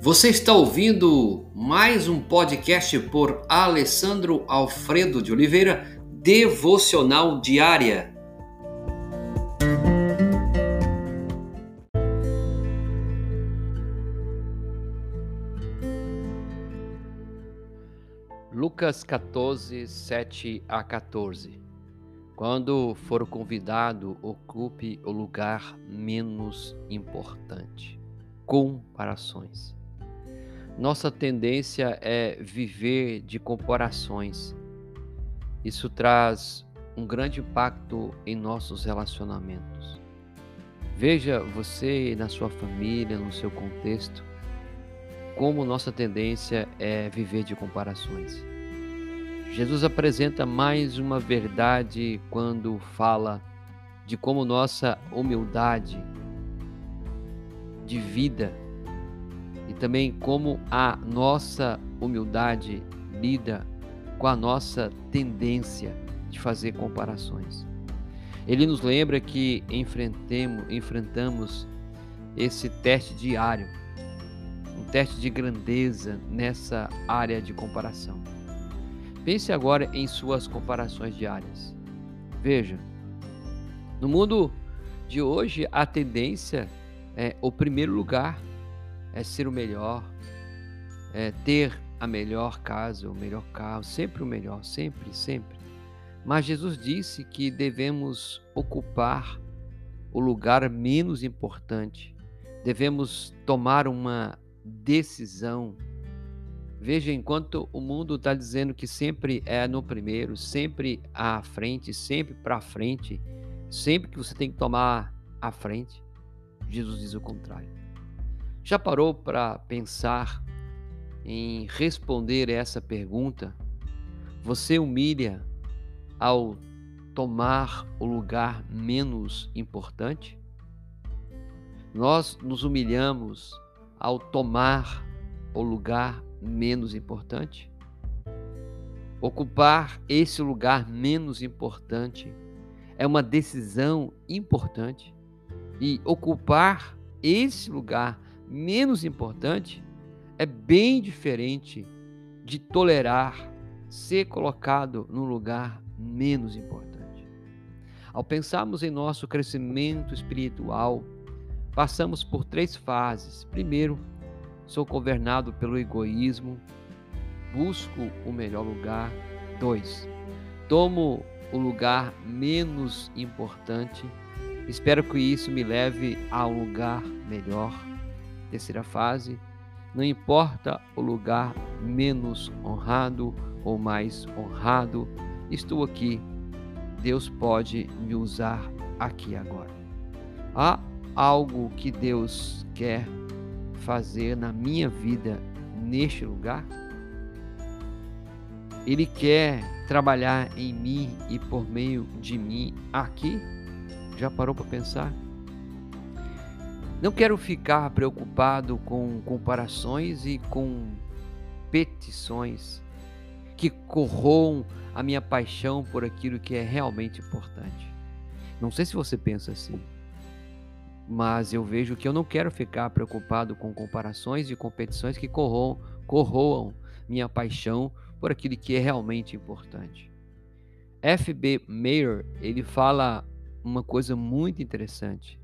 Você está ouvindo mais um podcast por Alessandro Alfredo de Oliveira, Devocional Diária. Lucas 14, 7 a 14 Quando for convidado, ocupe o lugar menos importante. Comparações. Nossa tendência é viver de comparações. Isso traz um grande impacto em nossos relacionamentos. Veja você na sua família, no seu contexto, como nossa tendência é viver de comparações. Jesus apresenta mais uma verdade quando fala de como nossa humildade de vida também como a nossa humildade lida com a nossa tendência de fazer comparações. Ele nos lembra que enfrentamos esse teste diário, um teste de grandeza nessa área de comparação. Pense agora em suas comparações diárias. Veja, no mundo de hoje, a tendência é o primeiro lugar é ser o melhor, é ter a melhor casa, o melhor carro, sempre o melhor, sempre, sempre. Mas Jesus disse que devemos ocupar o lugar menos importante, devemos tomar uma decisão. Veja, enquanto o mundo está dizendo que sempre é no primeiro, sempre à frente, sempre para frente, sempre que você tem que tomar à frente, Jesus diz o contrário. Já parou para pensar em responder essa pergunta? Você humilha ao tomar o lugar menos importante? Nós nos humilhamos ao tomar o lugar menos importante? Ocupar esse lugar menos importante é uma decisão importante e ocupar esse lugar menos importante é bem diferente de tolerar ser colocado num lugar menos importante. Ao pensarmos em nosso crescimento espiritual, passamos por três fases. Primeiro, sou governado pelo egoísmo, busco o melhor lugar. Dois, tomo o lugar menos importante, espero que isso me leve a um lugar melhor. Terceira fase, não importa o lugar menos honrado ou mais honrado, estou aqui. Deus pode me usar aqui agora. Há algo que Deus quer fazer na minha vida neste lugar? Ele quer trabalhar em mim e por meio de mim aqui? Já parou para pensar? Não quero ficar preocupado com comparações e com petições que corroam a minha paixão por aquilo que é realmente importante. Não sei se você pensa assim, mas eu vejo que eu não quero ficar preocupado com comparações e competições que corroam, corroam minha paixão por aquilo que é realmente importante. F.B. Mayer, ele fala uma coisa muito interessante.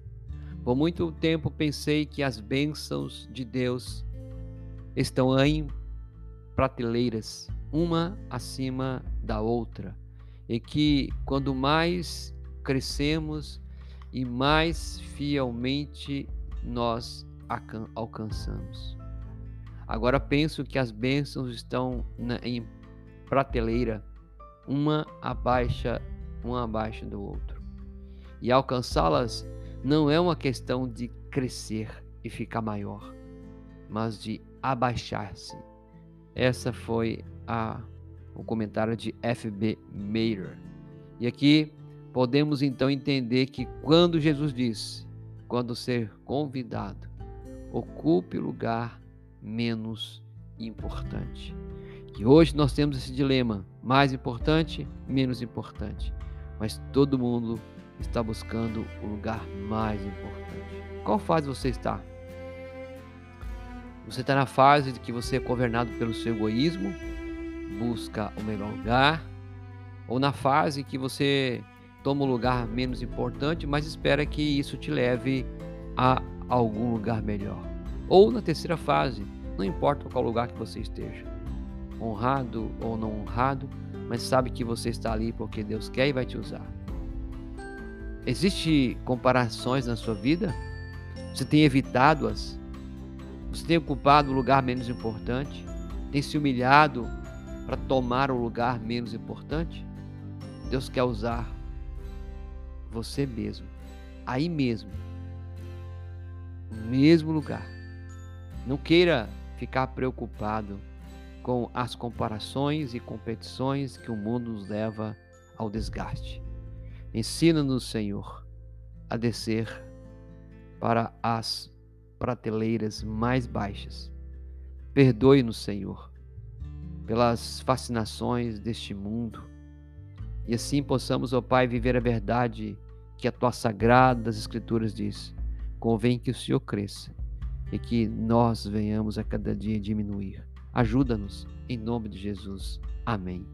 Por muito tempo pensei que as bênçãos de Deus estão em prateleiras, uma acima da outra, e que quando mais crescemos e mais fielmente nós alcançamos. Agora penso que as bênçãos estão na, em prateleira, uma abaixo, uma abaixo do outro. E alcançá-las não é uma questão de crescer e ficar maior, mas de abaixar-se. Essa foi a, o comentário de F.B. Mayer. E aqui podemos então entender que quando Jesus disse, quando ser convidado, ocupe o lugar menos importante. E hoje nós temos esse dilema: mais importante, menos importante. Mas todo mundo está buscando o lugar mais importante. Qual fase você está? Você está na fase de que você é governado pelo seu egoísmo, busca o melhor lugar, ou na fase que você toma um lugar menos importante, mas espera que isso te leve a algum lugar melhor. Ou na terceira fase, não importa qual lugar que você esteja, honrado ou não honrado, mas sabe que você está ali porque Deus quer e vai te usar. Existem comparações na sua vida? Você tem evitado-as? Você tem ocupado o lugar menos importante? Tem se humilhado para tomar o lugar menos importante? Deus quer usar você mesmo, aí mesmo, no mesmo lugar. Não queira ficar preocupado com as comparações e competições que o mundo nos leva ao desgaste. Ensina-nos, Senhor, a descer para as prateleiras mais baixas. Perdoe-nos, Senhor, pelas fascinações deste mundo. E assim possamos, ó Pai, viver a verdade que a tua sagrada Escrituras diz. Convém que o Senhor cresça e que nós venhamos a cada dia diminuir. Ajuda-nos, em nome de Jesus. Amém.